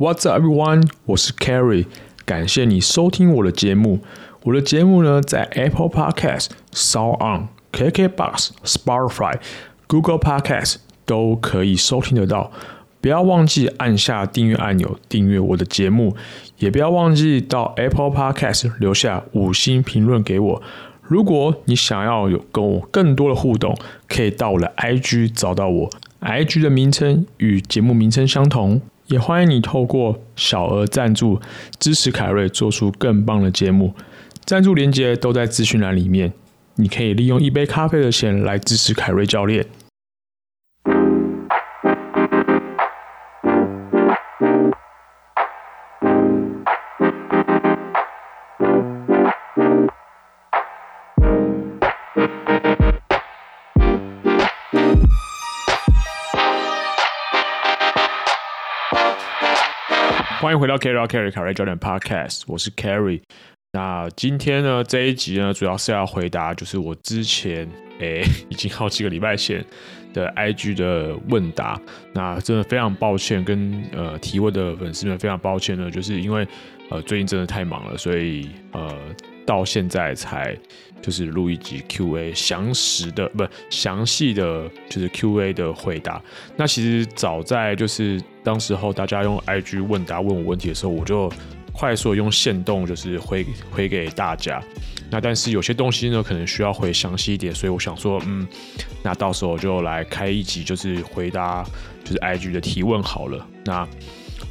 What's up, everyone？我是 Kerry，感谢你收听我的节目。我的节目呢，在 Apple Podcast、s o On、KKBox、Spotify、Google Podcast 都可以收听得到。不要忘记按下订阅按钮，订阅我的节目。也不要忘记到 Apple Podcast 留下五星评论给我。如果你想要有跟我更多的互动，可以到我的 IG 找到我。IG 的名称与节目名称相同。也欢迎你透过小额赞助支持凯瑞做出更棒的节目，赞助连接都在资讯栏里面。你可以利用一杯咖啡的钱来支持凯瑞教练。欢迎回到 Carry Carry Carry Jordan Podcast，我是 Carry。那今天呢，这一集呢，主要是要回答就是我之前诶 已经好几个礼拜前的 IG 的问答。那真的非常抱歉，跟呃提问的粉丝们非常抱歉呢，就是因为呃最近真的太忙了，所以呃到现在才就是录一集 QA 详实的不详细的就是 QA 的回答。那其实早在就是。当时候大家用 IG 问答问我问题的时候，我就快速用线动就是回回给大家。那但是有些东西呢，可能需要回详细一点，所以我想说，嗯，那到时候就来开一集，就是回答就是 IG 的提问好了。那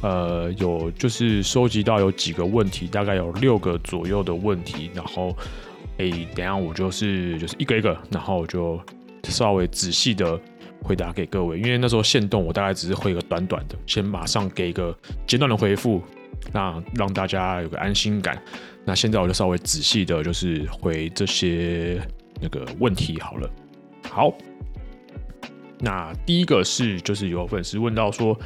呃有就是收集到有几个问题，大概有六个左右的问题，然后诶，等下我就是就是一个一个，然后我就稍微仔细的。回答给各位，因为那时候限动，我大概只是回个短短的，先马上给一个简短的回复，那让大家有个安心感。那现在我就稍微仔细的，就是回这些那个问题好了。好，那第一个是，就是有粉丝问到说，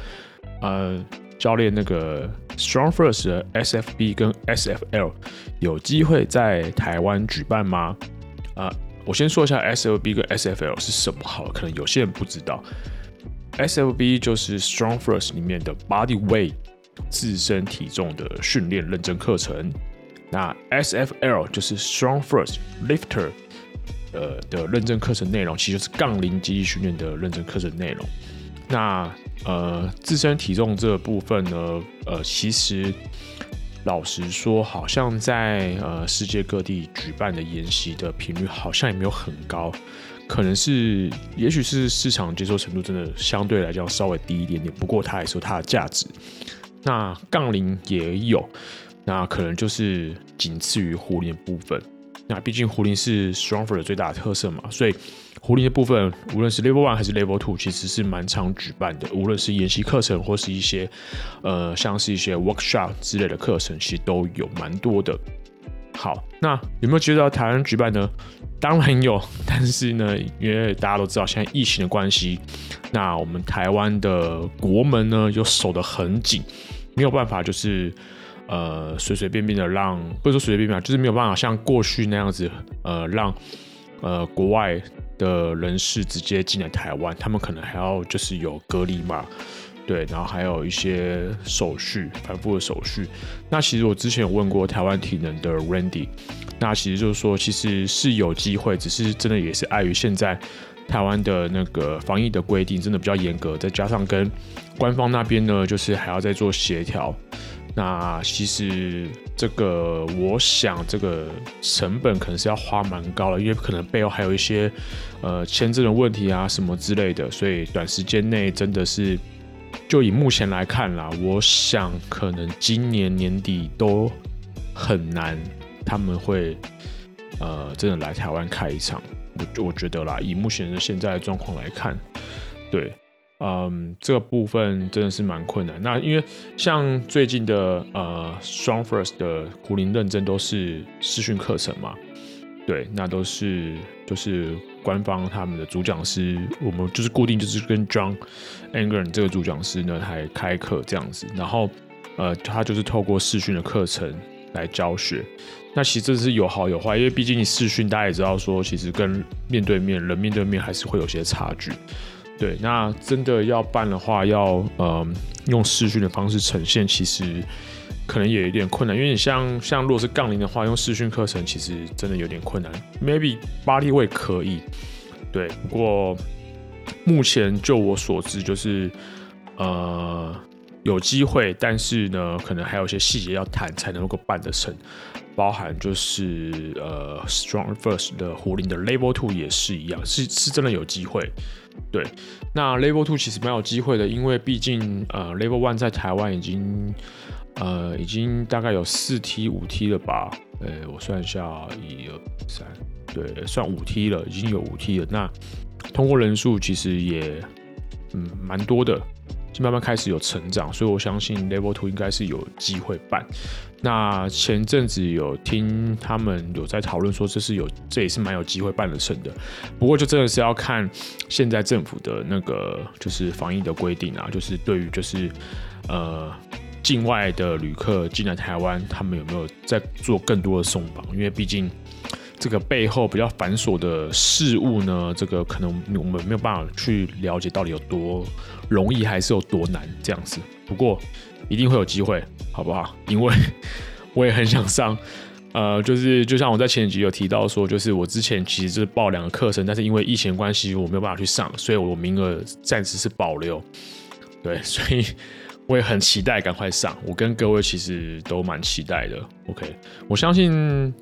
呃，教练那个 StrongFirst 的 SFB 跟 SFL 有机会在台湾举办吗？啊、我先说一下 SFB 跟 SFL 是什么好，可能有些人不知道。SFB 就是 StrongFirst 里面的 Body Weight 自身体重的训练认证课程，那 SFL 就是 StrongFirst Lifter 呃的认证课程内容，其实就是杠铃肌力训练的认证课程内容。那呃自身体重这个部分呢，呃其实。老实说，好像在呃世界各地举办的研习的频率好像也没有很高，可能是，也许是市场接受程度真的相对来讲稍微低一点点。不过它还是它的价值。那杠铃也有，那可能就是仅次于壶铃的部分。那毕竟壶铃是 stronger 的最大特色嘛，所以。壶铃的部分，无论是 Level One 还是 Level Two，其实是蛮常举办的。无论是研习课程，或是一些呃，像是一些 Workshop 之类的课程，其实都有蛮多的。好，那有没有觉得台湾举办呢？当然有，但是呢，因为大家都知道现在疫情的关系，那我们台湾的国门呢又守得很紧，没有办法，就是呃随随便便的让，不是说随随便便，就是没有办法像过去那样子，呃，让呃国外。的人士直接进来台湾，他们可能还要就是有隔离嘛，对，然后还有一些手续，反复的手续。那其实我之前有问过台湾体能的 Randy，那其实就是说，其实是有机会，只是真的也是碍于现在台湾的那个防疫的规定真的比较严格，再加上跟官方那边呢，就是还要再做协调。那其实这个，我想这个成本可能是要花蛮高的，因为可能背后还有一些呃签证的问题啊什么之类的，所以短时间内真的是，就以目前来看啦，我想可能今年年底都很难他们会呃真的来台湾开一场，我我觉得啦，以目前的现在的状况来看，对。嗯，这个部分真的是蛮困难。那因为像最近的呃，StrongFirst 的壶铃认证都是视讯课程嘛，对，那都是就是官方他们的主讲师，我们就是固定就是跟 John Engren 这个主讲师呢还开课这样子，然后呃，他就是透过视讯的课程来教学。那其实这是有好有坏，因为毕竟你视讯大家也知道说，其实跟面对面人面对面还是会有些差距。对，那真的要办的话，要呃用视讯的方式呈现，其实可能也有点困难，因为你像像如果是杠铃的话，用视讯课程其实真的有点困难。Maybe 巴黎会可以，对，不过目前就我所知，就是呃有机会，但是呢，可能还有一些细节要谈才能够办得成。包含就是呃，Strong First 的壶铃的 Level Two 也是一样，是是真的有机会。对，那 Level Two 其实蛮有机会的，因为毕竟呃，Level One 在台湾已经呃已经大概有四 T 五 T 了吧？呃，我算一下，一二三，对，算五 T 了，已经有五 T 了。那通过人数其实也嗯蛮多的。就慢慢开始有成长，所以我相信 Level Two 应该是有机会办。那前阵子有听他们有在讨论说，这是有，这也是蛮有机会办得成的。不过就真的是要看现在政府的那个就是防疫的规定啊，就是对于就是呃境外的旅客进来台湾，他们有没有在做更多的松绑？因为毕竟。这个背后比较繁琐的事物呢，这个可能我们没有办法去了解到底有多容易，还是有多难这样子。不过一定会有机会，好不好？因为 我也很想上，呃，就是就像我在前几集有提到说，就是我之前其实就是报两个课程，但是因为疫情关系，我没有办法去上，所以我名额暂时是保留。对，所以我也很期待赶快上。我跟各位其实都蛮期待的。OK，我相信。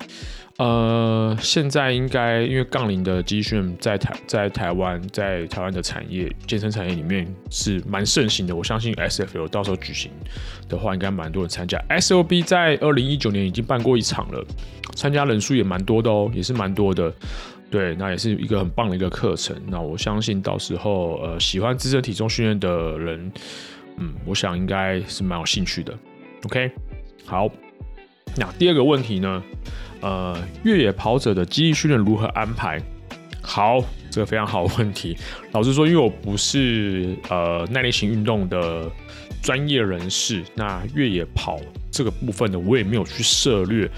呃，现在应该因为杠铃的集训在台在台湾在台湾的产业健身产业里面是蛮盛行的。我相信 SFL 到时候举行的话，应该蛮多人参加。S O B 在二零一九年已经办过一场了，参加人数也蛮多的哦，也是蛮多的。对，那也是一个很棒的一个课程。那我相信到时候呃喜欢自身体重训练的人，嗯，我想应该是蛮有兴趣的。OK，好，那第二个问题呢？呃，越野跑者的肌力训练如何安排？好，这个非常好问题。老实说，因为我不是呃耐力型运动的专业人士，那越野跑这个部分呢，我也没有去涉猎，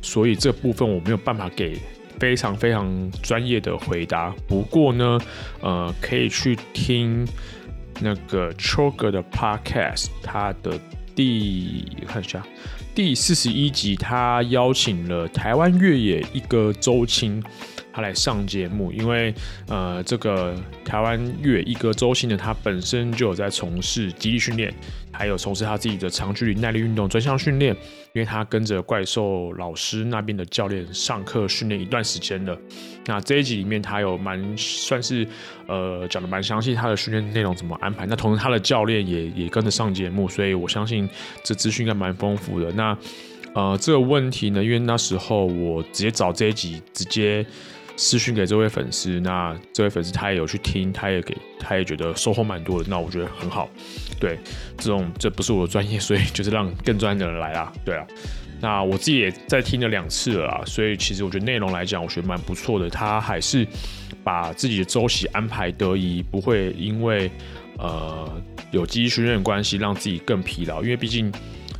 所以这部分我没有办法给非常非常专业的回答。不过呢，呃，可以去听那个 Choker 的 Podcast，他的第看一下。第四十一集，他邀请了台湾越野一哥周青，他来上节目。因为呃，这个台湾越一哥周青呢，他本身就有在从事肌力训练，还有从事他自己的长距离耐力运动专项训练。因为他跟着怪兽老师那边的教练上课训练一段时间了，那这一集里面他有蛮算是呃讲的蛮详细，他的训练内容怎么安排。那同时他的教练也也跟着上节目，所以我相信这资讯应该蛮丰富的。那呃这个问题呢，因为那时候我直接找这一集直接私讯给这位粉丝，那这位粉丝他也有去听，他也给他也觉得收获蛮多的，那我觉得很好。对，这种这不是我的专业，所以就是让更专业的人来啦。对啊，那我自己也在听了两次了啦，所以其实我觉得内容来讲，我觉得蛮不错的。他还是把自己的周期安排得宜，不会因为呃有积极训练关系让自己更疲劳，因为毕竟。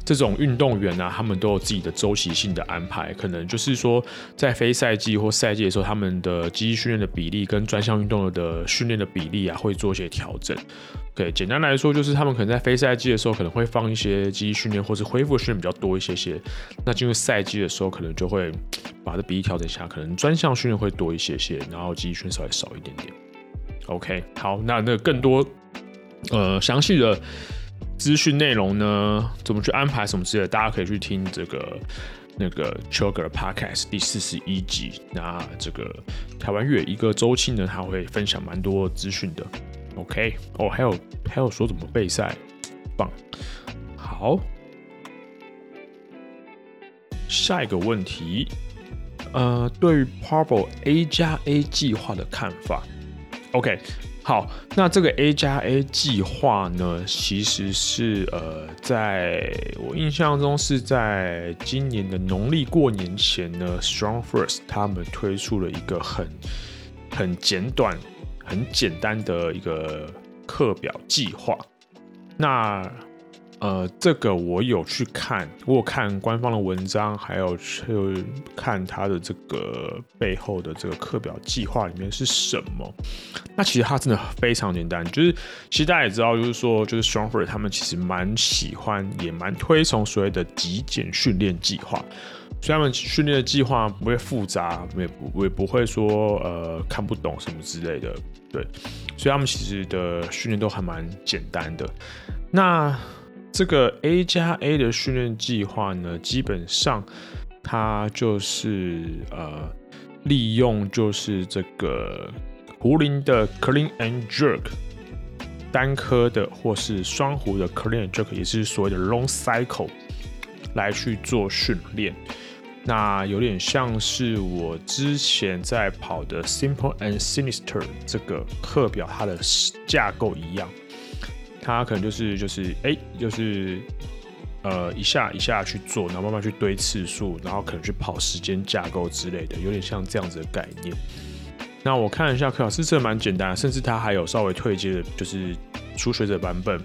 这种运动员啊，他们都有自己的周期性的安排，可能就是说，在非赛季或赛季的时候，他们的肌力训练的比例跟专项运动的训练的比例啊，会做一些调整。对，简单来说，就是他们可能在非赛季的时候，可能会放一些肌力训练或是恢复训练比较多一些些。那进入赛季的时候，可能就会把这比例调整一下，可能专项训练会多一些些，然后肌力训练稍微少一点点。OK，好，那那更多呃详细的。资讯内容呢？怎么去安排什么之类的？大家可以去听这个那个 Choker Podcast 第四十一集。那这个台湾越野一个周期呢，他会分享蛮多资讯的。OK，哦，还有还有说怎么备赛，棒。好，下一个问题，呃，对于 PARBO A 加 A 计划的看法。OK。好，那这个 A 加 A 计划呢，其实是呃，在我印象中是在今年的农历过年前呢，Strong First 他们推出了一个很很简短、很简单的一个课表计划。那呃，这个我有去看，我有看官方的文章，还有去看他的这个背后的这个课表计划里面是什么。那其实它真的非常简单，就是其实大家也知道，就是说，就是 Stronger 他们其实蛮喜欢，也蛮推崇所谓的极简训练计划。所以他们训练的计划不会复杂，也不也不会说呃看不懂什么之类的。对，所以他们其实的训练都还蛮简单的。那这个 A 加 A 的训练计划呢，基本上它就是呃利用就是这个壶铃的 Clean and Jerk 单颗的或是双壶的 Clean and Jerk，也是所谓的 Long Cycle 来去做训练。那有点像是我之前在跑的 Simple and Sinister 这个课表，它的架构一样。他可能就是就是哎、就是呃一下一下去做，然后慢慢去堆次数，然后可能去跑时间架构之类的，有点像这样子的概念。那我看了一下课表，是真的蛮简单，甚至它还有稍微退阶的，就是初学者版本，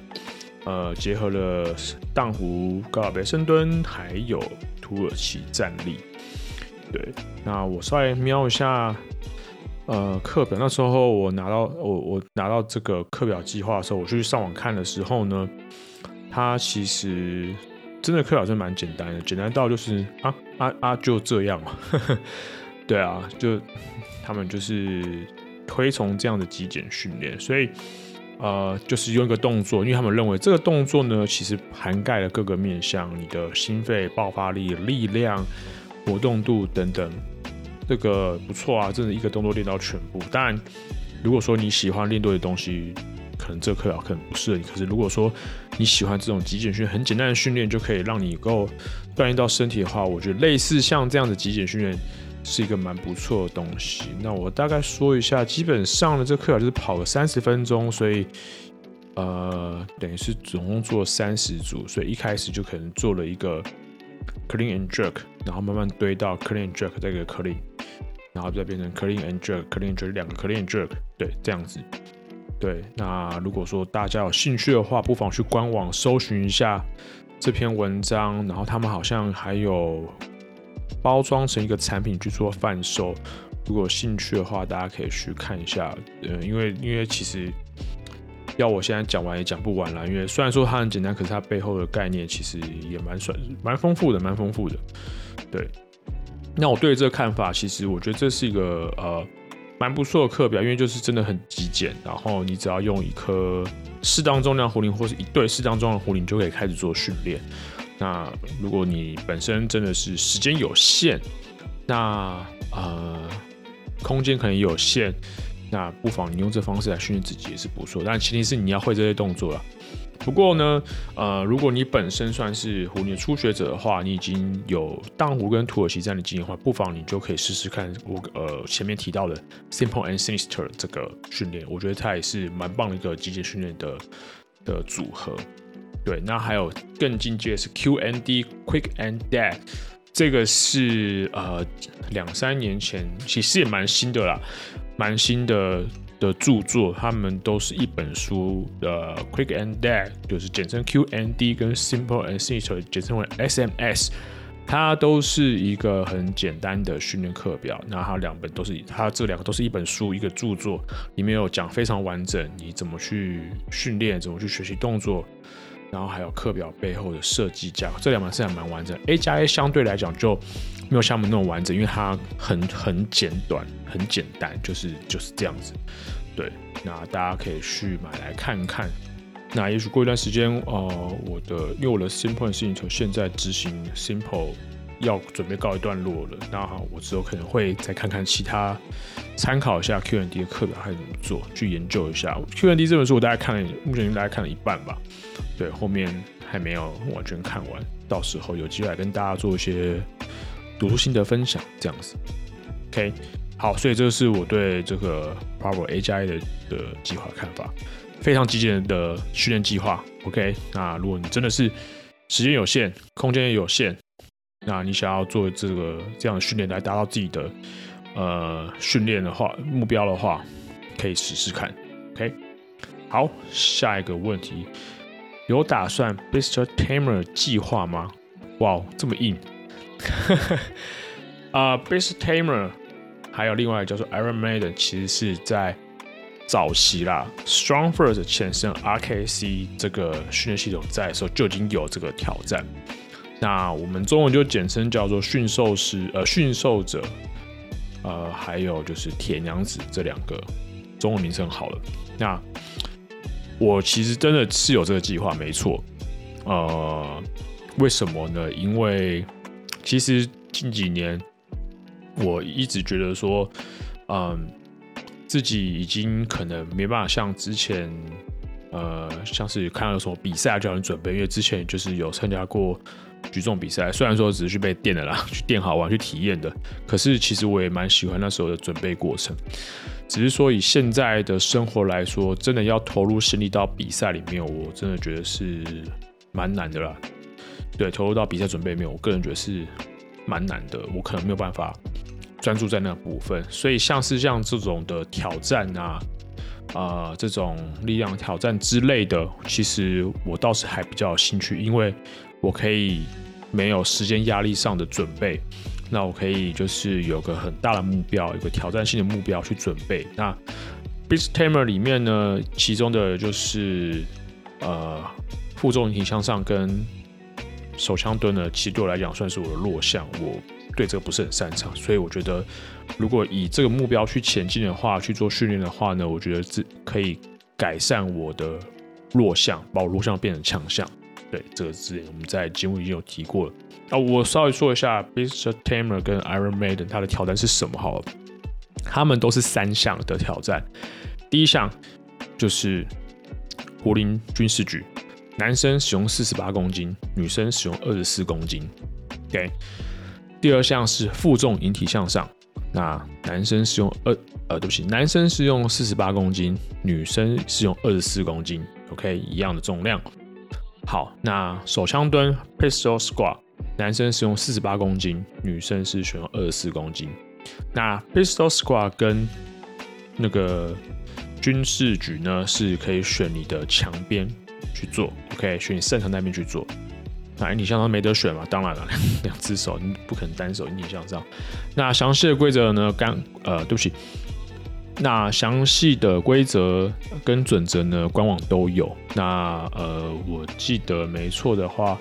呃，结合了荡湖、高尔卑深蹲，还有土耳其站立。对，那我稍微瞄一下。呃，课表那时候我拿到我我拿到这个课表计划的时候，我去上网看的时候呢，它其实真的课表是蛮简单的，简单到就是啊啊啊就这样嘛，对啊，就他们就是推崇这样的极简训练，所以呃就是用一个动作，因为他们认为这个动作呢其实涵盖了各个面向，你的心肺爆发力、力量、活动度等等。这个不错啊，真的一个动作练到全部。当然，如果说你喜欢练多的东西，可能这课表可能不适合你。可是如果说你喜欢这种极简训练，很简单的训练就可以让你够锻炼到身体的话，我觉得类似像这样的极简训练是一个蛮不错的东西。那我大概说一下，基本上的，这课表就是跑个三十分钟，所以呃，等于是总共做三十组，所以一开始就可能做了一个 clean and jerk，然后慢慢堆到 clean and jerk 这个 clean。然后再变成 clean and jerk，clean and jerk 两个 clean and jerk，对，这样子。对，那如果说大家有兴趣的话，不妨去官网搜寻一下这篇文章。然后他们好像还有包装成一个产品去做贩售。如果兴趣的话，大家可以去看一下。呃，因为因为其实要我现在讲完也讲不完了。因为虽然说它很简单，可是它背后的概念其实也蛮算蛮丰富的，蛮丰富的。对。那我对这个看法，其实我觉得这是一个呃蛮不错的课表，因为就是真的很极简，然后你只要用一颗适当重量壶铃或是一对适当重量壶铃，就可以开始做训练。那如果你本身真的是时间有限，那呃空间可能有限，那不妨你用这方式来训练自己也是不错，但前提是你要会这些动作了。不过呢，呃，如果你本身算是壶铃初学者的话，你已经有荡壶跟土耳其这样的经验的话，不妨你就可以试试看我呃前面提到的 Simple and Sinister 这个训练，我觉得它也是蛮棒的一个极简训练的的组合。对，那还有更进阶是 Q and D Quick and Dead，这个是呃两三年前其实也蛮新的啦，蛮新的。的著作，他们都是一本书的 Quick and Dead，就是简称 QND，跟 Simple and Simple，简称为 SMS，它都是一个很简单的训练课表。那它两本都是，它这两个都是一本书，一个著作，里面有讲非常完整，你怎么去训练，怎么去学习动作，然后还有课表背后的设计架构，这两本是还蛮完整。A 加 A 相对来讲就没有像我们那么完整，因为它很很简短。很简单，就是就是这样子，对。那大家可以去买来看看。那也许过一段时间，呃，我的因为我的 Simple and Sinister 现在执行 Simple 要准备告一段落了。那好我之后可能会再看看其他，参考一下 Q and D 的课表还怎么做，去研究一下 Q and D 这本书，我大概看了，目前大概看了一半吧。对，后面还没有完全看完，到时候有机会来跟大家做一些读书心得分享，这样子。OK。好，所以这是我对这个 Power A 加 A 的的计划看法，非常极简的训练计划。OK，那如果你真的是时间有限，空间也有限，那你想要做这个这样的训练来达到自己的呃训练的话目标的话，可以试试看。OK，好，下一个问题，有打算 Beast Tamer 计划吗？哇，这么硬！啊、uh,，Beast Tamer 还有另外一个叫做 Iron Maiden，其实是在早期啦，Strong First 前身 RKC 这个训练系统在的时候就已经有这个挑战。那我们中文就简称叫做驯兽师，呃，驯兽者，呃，还有就是铁娘子这两个中文名称好了。那我其实真的是有这个计划，没错。呃，为什么呢？因为其实近几年我一直觉得说，嗯，自己已经可能没办法像之前，呃，像是看到有什么比赛就很准备，因为之前就是有参加过。举重比赛虽然说只是去被电的啦，去电好玩去体验的，可是其实我也蛮喜欢那时候的准备过程。只是说以现在的生活来说，真的要投入心力到比赛里面，我真的觉得是蛮难的啦。对，投入到比赛准备里面，我个人觉得是蛮难的，我可能没有办法专注在那个部分。所以像是像这种的挑战啊，啊、这种力量挑战之类的，其实我倒是还比较有兴趣，因为。我可以没有时间压力上的准备，那我可以就是有个很大的目标，有个挑战性的目标去准备。那 Beast Tamer 里面呢，其中的就是呃负重引体向上跟手枪蹲呢，其实对我来讲算是我的弱项，我对这个不是很擅长，所以我觉得如果以这个目标去前进的话，去做训练的话呢，我觉得这可以改善我的弱项，把我弱项变成强项。对这个字，我们在节目已经有提过了。啊，我稍微说一下，Beast Tamer 跟 Iron Maiden 它的挑战是什么？好了，他们都是三项的挑战。第一项就是柏林军事局，男生使用四十八公斤，女生使用二十四公斤。OK。第二项是负重引体向上，那男生是用二呃，对不起，男生是用四十八公斤，女生是用二十四公斤。OK，一样的重量。好，那手枪蹲 Pistol Squat，男生使用四十八公斤，女生是选用二十四公斤。那 Pistol Squat 跟那个军事举呢，是可以选你的墙边去做，OK，选你擅长那边去做。那引体向上没得选嘛？当然了，两只手你不可能单手引体向上。那详细的规则呢？刚呃，对不起。那详细的规则跟准则呢，官网都有。那呃，我记得没错的话，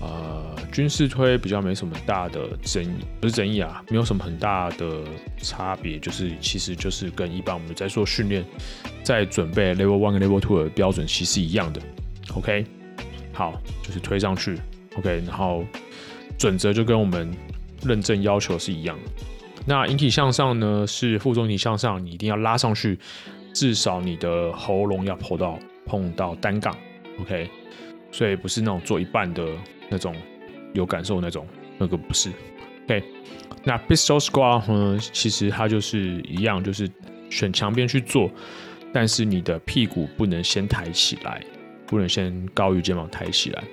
呃，军事推比较没什么大的争议，不是争议啊，没有什么很大的差别，就是其实就是跟一般我们在做训练，在准备 Level One 跟 Level Two 的标准其实一样的。OK，好，就是推上去。OK，然后准则就跟我们认证要求是一样的。那引体向上呢？是负重引体向上，你一定要拉上去，至少你的喉咙要碰到碰到单杠，OK。所以不是那种做一半的那种有感受那种，那个不是，OK。那 Pistol Squat 呢？其实它就是一样，就是选墙边去做，但是你的屁股不能先抬起来，不能先高于肩膀抬起来，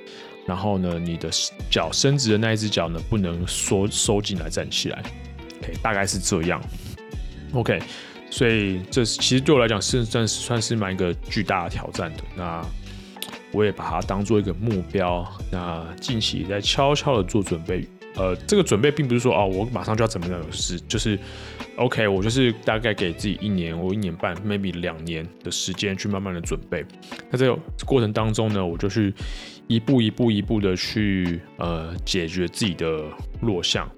然后呢，你的脚伸直的那一只脚呢，不能缩收进来站起来。OK，大概是这样。OK，所以这其实对我来讲是算算是蛮一个巨大的挑战的。那我也把它当做一个目标。那近期也在悄悄的做准备。呃，这个准备并不是说哦，我马上就要怎么样，是就是 OK，我就是大概给自己一年或一年半，maybe 两年的时间去慢慢的准备。那这个过程当中呢，我就去一步一步一步的去呃解决自己的弱项。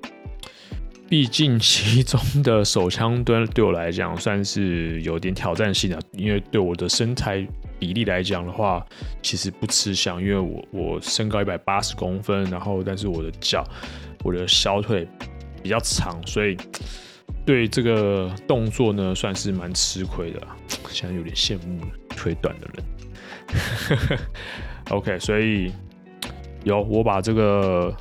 毕竟其中的手枪蹲对我来讲算是有点挑战性的，因为对我的身材比例来讲的话，其实不吃香。因为我我身高一百八十公分，然后但是我的脚、我的小腿比较长，所以对这个动作呢算是蛮吃亏的。现在有点羡慕腿短的人。OK，所以有我把这个。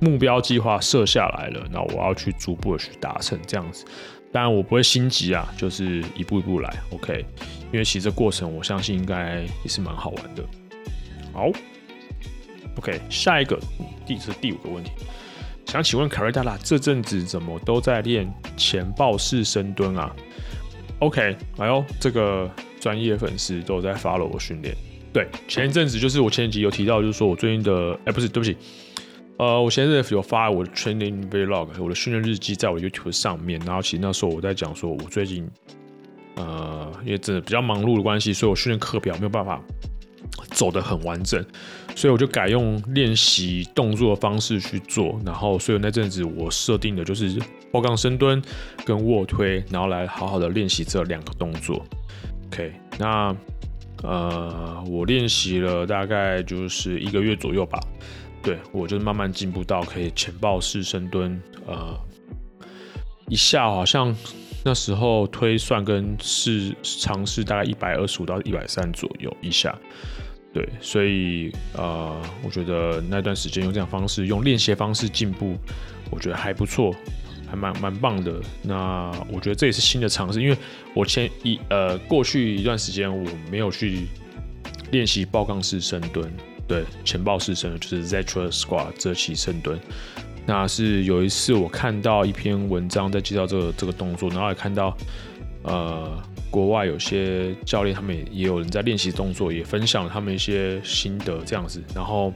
目标计划设下来了，那我要去逐步的去达成这样子。当然我不会心急啊，就是一步一步来，OK。因为其实这过程我相信应该也是蛮好玩的。好，OK，下一个第是第五个问题，想请问凯瑞大大这阵子怎么都在练前抱式深蹲啊？OK，哎呦，这个专业粉丝都在 follow 我训练。对，前一阵子就是我前几集有提到，就是说我最近的，哎、不是，对不起，呃，我前阵子有发我的 training vlog，我的训练日记在我 YouTube 上面，然后其实那时候我在讲说，我最近，呃，因为真的比较忙碌的关系，所以我训练课表没有办法走得很完整，所以我就改用练习动作的方式去做，然后所以那阵子我设定的就是抱杠深蹲跟卧推，然后来好好的练习这两个动作。OK，那。呃，我练习了大概就是一个月左右吧，对，我就是慢慢进步到可以前抱式深蹲，呃，一下好像那时候推算跟试尝试大概一百二十五到一百三左右一下，对，所以呃，我觉得那段时间用这样方式，用练习方式进步，我觉得还不错。还蛮蛮棒的，那我觉得这也是新的尝试，因为我前一呃过去一段时间我没有去练习爆杠式深蹲，对，前爆式深蹲就是 Zetro Squat 侧骑深蹲。那是有一次我看到一篇文章在介绍这个这个动作，然后也看到呃国外有些教练他们也有人在练习动作，也分享他们一些心得这样子，然后。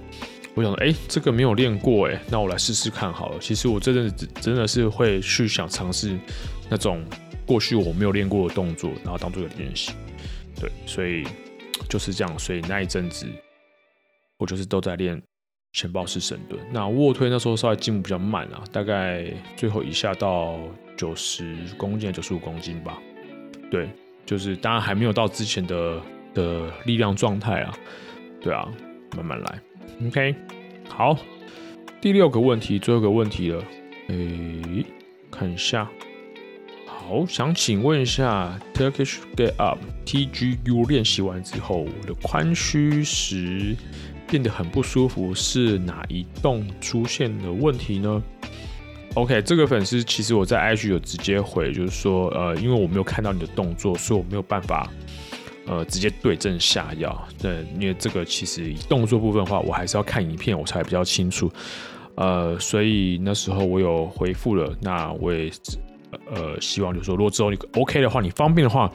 我想说，哎、这个没有练过，哎，那我来试试看好了。其实我这阵子真的是会去想尝试那种过去我没有练过的动作，然后当做一个练习。对，所以就是这样。所以那一阵子我就是都在练前抱式深蹲。那卧推那时候稍微进步比较慢啊，大概最后一下到九十公斤、九十五公斤吧。对，就是当然还没有到之前的的力量状态啊。对啊，慢慢来。OK，好，第六个问题，最后一个问题了。诶、看一下，好，想请问一下，Turkish Get Up TGU 练习完之后，我的髋虚时变得很不舒服，是哪一动出现的问题呢？OK，这个粉丝其实我在 IG 有直接回，就是说，呃，因为我没有看到你的动作，所以我没有办法。呃，直接对症下药。对，因为这个其实动作部分的话，我还是要看影片，我才比较清楚。呃，所以那时候我有回复了，那我也呃希望就是说，如果之后你 OK 的话，你方便的话，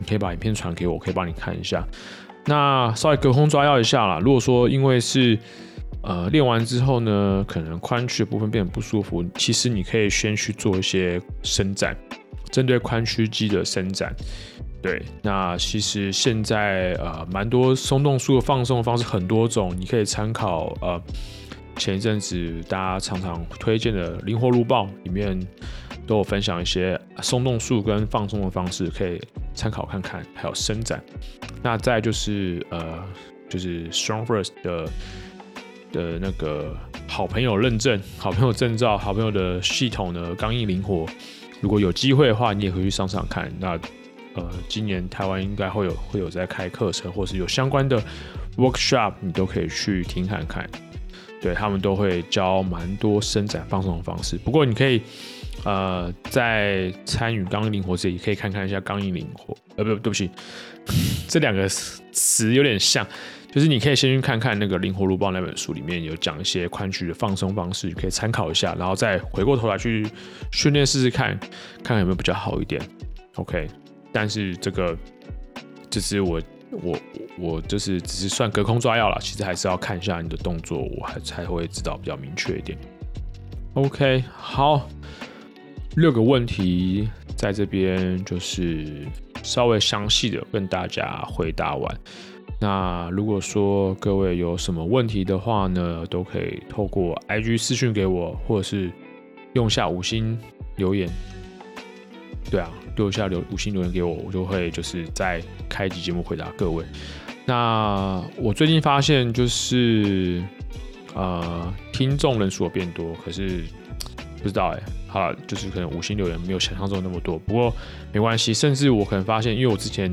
你可以把影片传给我，我可以帮你看一下。那稍微隔空抓药一下啦。如果说因为是呃练完之后呢，可能髋屈的部分变得不舒服，其实你可以先去做一些伸展，针对髋屈肌的伸展。对，那其实现在呃蛮多松动术的放松的方式很多种，你可以参考呃前一阵子大家常常推荐的灵活路棒里面都有分享一些松动术跟放松的方式，可以参考看看，还有伸展。那再就是呃就是 StrongFirst 的的那个好朋友认证、好朋友证照、好朋友的系统呢，刚硬灵活，如果有机会的话，你也可以去上上看。那呃，今年台湾应该会有会有在开课程，或是有相关的 workshop，你都可以去听看看。对，他们都会教蛮多伸展放松的方式。不过你可以呃在参与刚灵活这里，可以看看一下刚毅灵活。呃，不，对不起，这两个词有点像，就是你可以先去看看那个灵活路棒那本书里面有讲一些髋屈的放松方式，可以参考一下，然后再回过头来去训练试试看，看看有没有比较好一点。OK。但是这个就是我我我就是只是算隔空抓药了，其实还是要看一下你的动作，我还才会知道比较明确一点。OK，好，六个问题在这边就是稍微详细的跟大家回答完。那如果说各位有什么问题的话呢，都可以透过 IG 私讯给我，或者是用下五星留言。对啊。留下留五星留言给我，我就会就是再开一集节目回答各位。那我最近发现就是呃听众人数变多，可是不知道哎，好，就是可能五星留言没有想象中那么多。不过没关系，甚至我可能发现，因为我之前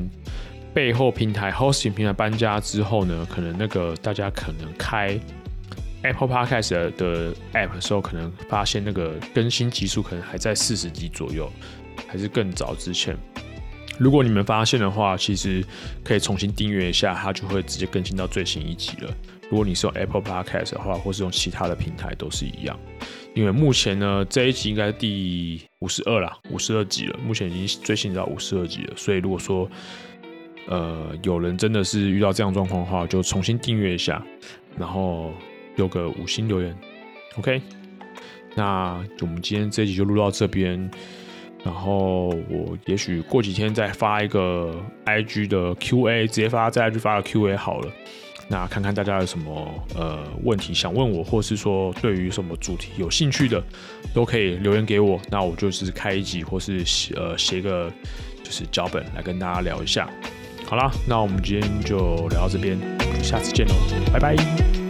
背后平台 hosting 平台搬家之后呢，可能那个大家可能开 Apple Podcast 的，的 App 的时候，可能发现那个更新集数可能还在四十集左右。还是更早之前，如果你们发现的话，其实可以重新订阅一下，它就会直接更新到最新一集了。如果你是用 Apple Podcast 的话，或是用其他的平台都是一样。因为目前呢，这一集应该第五十二啦，五十二集了，目前已经最新到五十二集了。所以如果说呃有人真的是遇到这样状况的话，就重新订阅一下，然后留个五星留言，OK。那我们今天这一集就录到这边，然后我也许过几天再发一个 IG 的 QA，直接发在 IG 发个 QA 好了。那看看大家有什么呃问题想问我，或是说对于什么主题有兴趣的，都可以留言给我。那我就是开一集，或是写呃写个就是脚本来跟大家聊一下。好啦，那我们今天就聊到这边，下次见喽，拜拜。